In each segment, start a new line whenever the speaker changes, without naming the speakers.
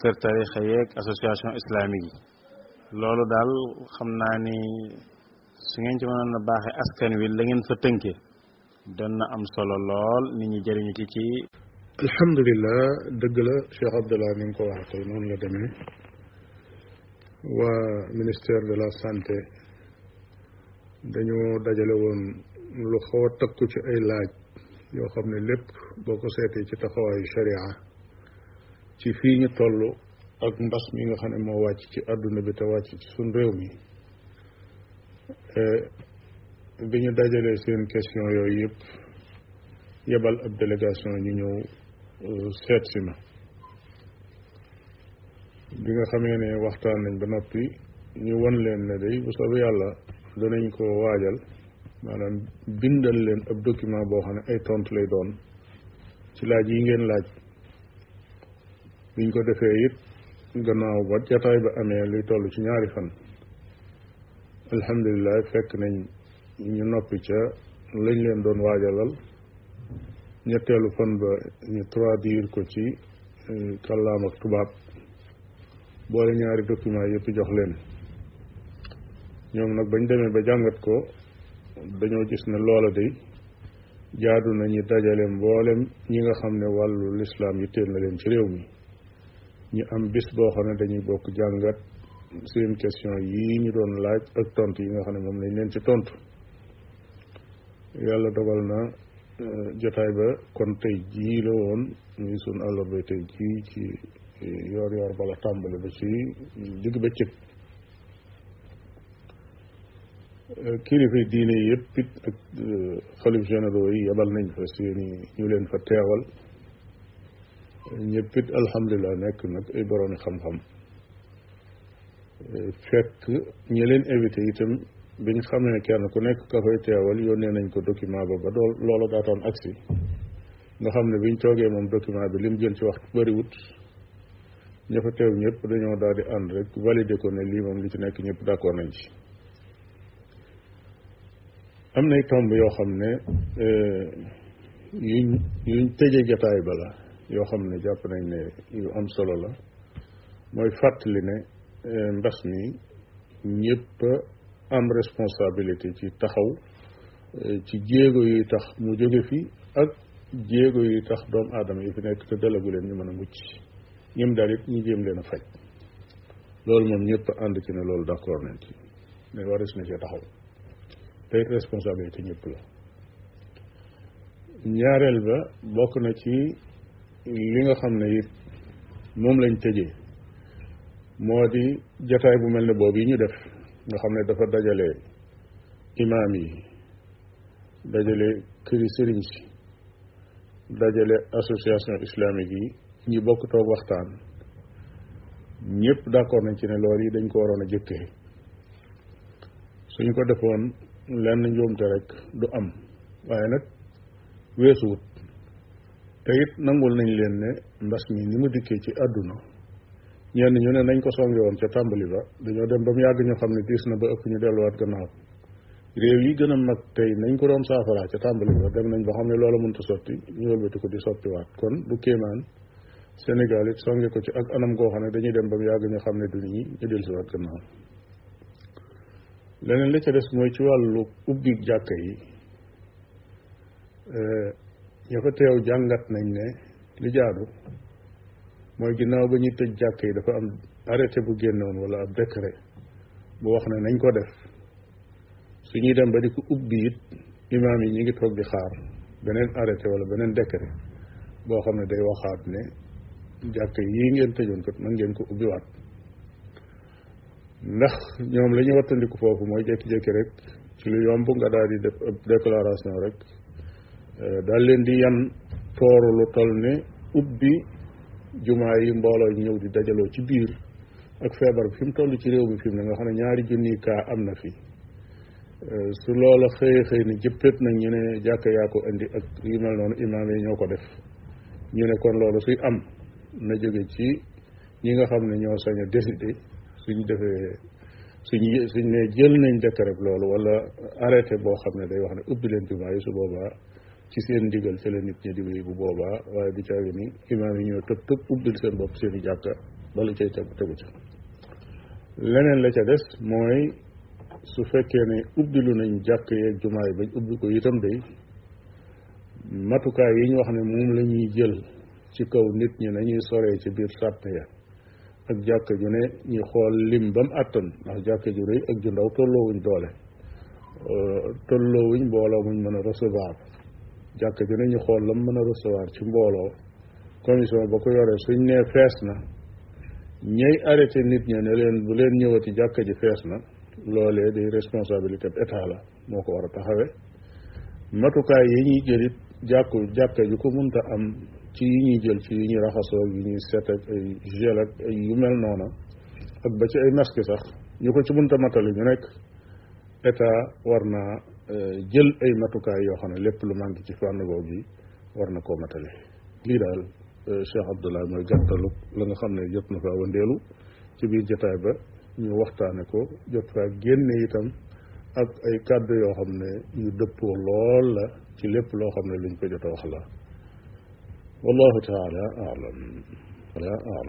kër tarixa yeeg association islamique yi loolu daal xam naa ni su ngeen ci mënoon a baaxee askan wi la ngeen fa tënkee doon na am solo lool nit ñi jëriñu ci ci
alhamdulilah dëgg la Cheikh Abdallah ni nga ko waxee tey noonu la demee waa ministère de la santé dañoo dajale woon lu xaw a takku ci ay laaj yoo xam ne lépp boo ko seetee ci taxawaayu sharia ci fii ñu toll ak mbas mi nga xam ne moo wàcc ci àdduna bi te wàcc ci suñ réew mi bi ñu dajalee seen question yooyu yëpp yebal ab délégation ñu ñëw seet si ma bi nga xamee ne waxtaan nañ ba noppi ñu won leen ne day bu soobee yàlla danañ ko waajal maanaam bindal leen ab document boo xam ne ay tontu lay doon ci laaj yi ngeen laaj biñ ko defee it gannaaw ba jataay ba amee luy toll ci ñaari fan alhamdulilah fekk nañ ñu noppi ca lañ leen doon waajalal ñetteelu fan ba ñu traduire ko ci eh, kàllaam ak tubaab boole ñaari document yëpp jox leen ñoom nag bañ demee ba jàngat ko dañoo gis ne loola day jaadu nañu dajale mboolem ñi nga xam ne wàllu lislaam yi téel na leen ci réew mi ñu am bis boo xam ne dañuy bokk jàngat seen question yi ñu doon laaj ak tontu yi nga xam ne moom lañ leen ci tontu yàlla dogal na euh, jotaay ba kon tey jii la woon muy sun àllarba tey jii ci euh, yoor yoor bala tàmbali ba ci digg bëccëg kilifa diine yëpp it ak euh, xalif généraux yi yebal nañ fa seeni ñu leen fa teewal ñëpp it alhamdulilah nekk nag ay boroomi xam-xam euh, fekk ñi leen invité itam biñ xamee ne kenn ku nekk ka fay teewal yónnee nañ ko document ba ba dool loola daataan agsi nga xam ne biñ toogee moom document bi lim jël ci waxtu bëriwut ña fa teew ñëpp dañoo daal di ànd rek validé ko ne lii moom li ci nekk ñëpp d'accord nañ ci am nay tomb yoo xam ne euh, yuñ yuñ tëje jataay ba la yoo xam ne jàpp nañ ne yu am solo la mooy fàttali ne euh, mbas mi ñëpp am responsabilité ci taxaw ci jéego yuy tax mu jóge fi ak jéego yuy tax doomu aadama yi fi nekk te dalagu leen ñu mën a mucc ñim daal it ñu jéem leen a faj loolu moom ñëpp ànd ci ne loolu d'accord nañ ci ne waris na cee taxaw te it responsabilité ñëpp la ñaareel ba bokk na ci li nga xam ne it moom lañ tëjee moo di jataay bu mel ne boobu yi ñu def nga xam ne dafa dajale imaam yi dajale këri sëriñ si dajale association islamique yi ñi bokk toog waxtaan ñëpp d'accord nañ ci ne loolu yi dañ ko waroon a jëkkee suñ ko defoon lenn njuumte rek du am waaye nag weesuwut te it nangul nañ leen ne mbas mi ni mu dikkee ci àdduna ñenn ñu ne nañ ko songe woon ca tàmbali ba dañoo dem ba mu yàgg ñu xam ne diis na ba ëpp ñu delluwaat gannaaw réew yi gën a mag tey nañ ko doon saafaraa ca tàmbali ba dem nañ ba xam ne loola mënta sotti ñu wëlbati ko di sottiwaat kon du kéemaan Sénégal it songe ko ci ak anam goo xam ne dañuy dem ba mu yàgg ñu xam ne du ñi ñu dellusiwaat gannaaw leneen la ca des mooy ci wàllu ubbi jàkka yi eh, ña fa teew jàngat nañ ne li jaadu mooy ginnaaw ba ñuy tëj jàkk yi dafa am arrêté bu génnoon wala ab décret bu wax ne nañ ko def su ñuy dem ba di ko ubbi it imaam yi ñu ngi toog di xaar beneen arrêté wala beneen décret boo xam ne day waxaat ne jàkk yi ngeen tëjoon kat mën ngeen ko ubbiwaat ndax ñoom la ñuy wattandiku foofu mooy jékki-jékki rek ci lu yomb nga daal di def ab déclaration rek euh, daal leen di yan tooru lu toll ne ubbi jumaa yi mbooloo ñëw di dajaloo ci biir ak feebar bi fi mu toll ci réew mi fi mu ne nga xam ne ñaari junni kaa am na fi euh, su loola xëyee xëy ni jëppét nag ñu ne jàkk yaa ko indi ak yu mel noonu imaam yi ñoo ko def ñu ne kon loolu suy am na jóge ci ñi nga xam ne ñoo sañ a décider suñ defee suñ suñ ne jël nañ décret loolu wala arrêté boo xam ne day wax ne ubbi leen jumaa yi su boobaa ci seen ndigal ci la nit ñi di wéy bu boobaa waaye du caagi ni imaam yi ñoo tëb tëb ubbil seen bopp seen i jàkka bala cay tegu tegu ca leneen la ca des mooy su fekkee ne ubbilu nañ jàkk yeeg jumaa yi bañ ubbi ko itam day matukaay yi ñu wax ne moom la ñuy jël ci kaw nit ñi nañuy soree ci biir sàpp ya ak jàkka ju ne ñu xool lim ba mu àttan ndax jàkka ju rëy ak ju ndaw tolloowuñ doole tolloowuñ mbooloo muñ mën a recevoir jàkka ju ne ñu xool lam mën a recevoir ci mbooloo commission ba ko yoree suñ nee fees na ñay arrêté nit ña ne leen bu leen ñëwati jàkka ji fees na loolee di responsabilité état la moo ko war a taxawe matukaay yi ñuy jëlit jàkku jàkka ji ko munta am ci yi ñuy jël ci yi ñuy raxasoo yi ñuy set ak ay gel ak ay yu mel noona ak ba ci ay masque sax ñu ko ci munta matali ñu nekk état war naa jël ay matukaay yoo xam ne lépp lu manqué ci fànn googu yi war na koo matali lii daal euh, Cheikh Abdallah mooy gàttalu la nga xam ne jot na faa wandeelu ci biir jotaay ba ñu waxtaane ko jot faa génne itam ak ay kàddu yoo xam ne yu dëppoo lool la ci lépp loo xam ne luñ ko jot a wax la wallahu taala alam wala alam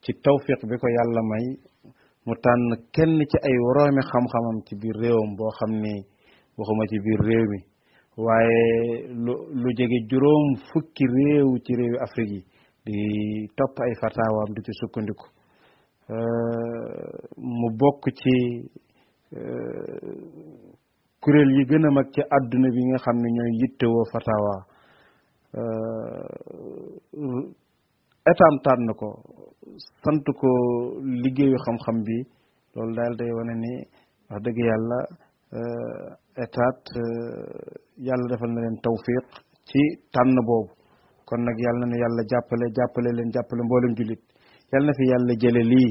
ci tawfiq bi ko yàlla may mu tànn kenn ci ay woroomi xam-xamam ci biir réewam boo xam ni waxuma ci biir réew mi waaye lu lu jege juróom fukki réew ci réewi Afrique yi di topp ay fataawaam di ci sukkandiku mu bokk ci kuréel yi gën a mag ci àdduna bi nga xam ne ñooy yittewoo fatawa état am tànn ko sant ko liggéeyu xam-xam bi loolu daal day wane ni wax dëgg yàlla euh, état euh, yàlla defal na leen tawfiq ci tànn boobu kon nag yàlla na yàlla jàppale jàppale leen jàppale mboolem jullit yàlla na fi yàlla jële lii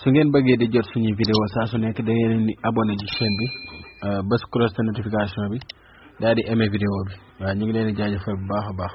su ngeen bëggee di jot suñuy vidéo saa su nekk da ngeen di abonné ci chaîne bi euh, bës cloche de notification bi daal di aimé vidéo bi waaw ñu ngi leen di jaajëfal bu baax a baax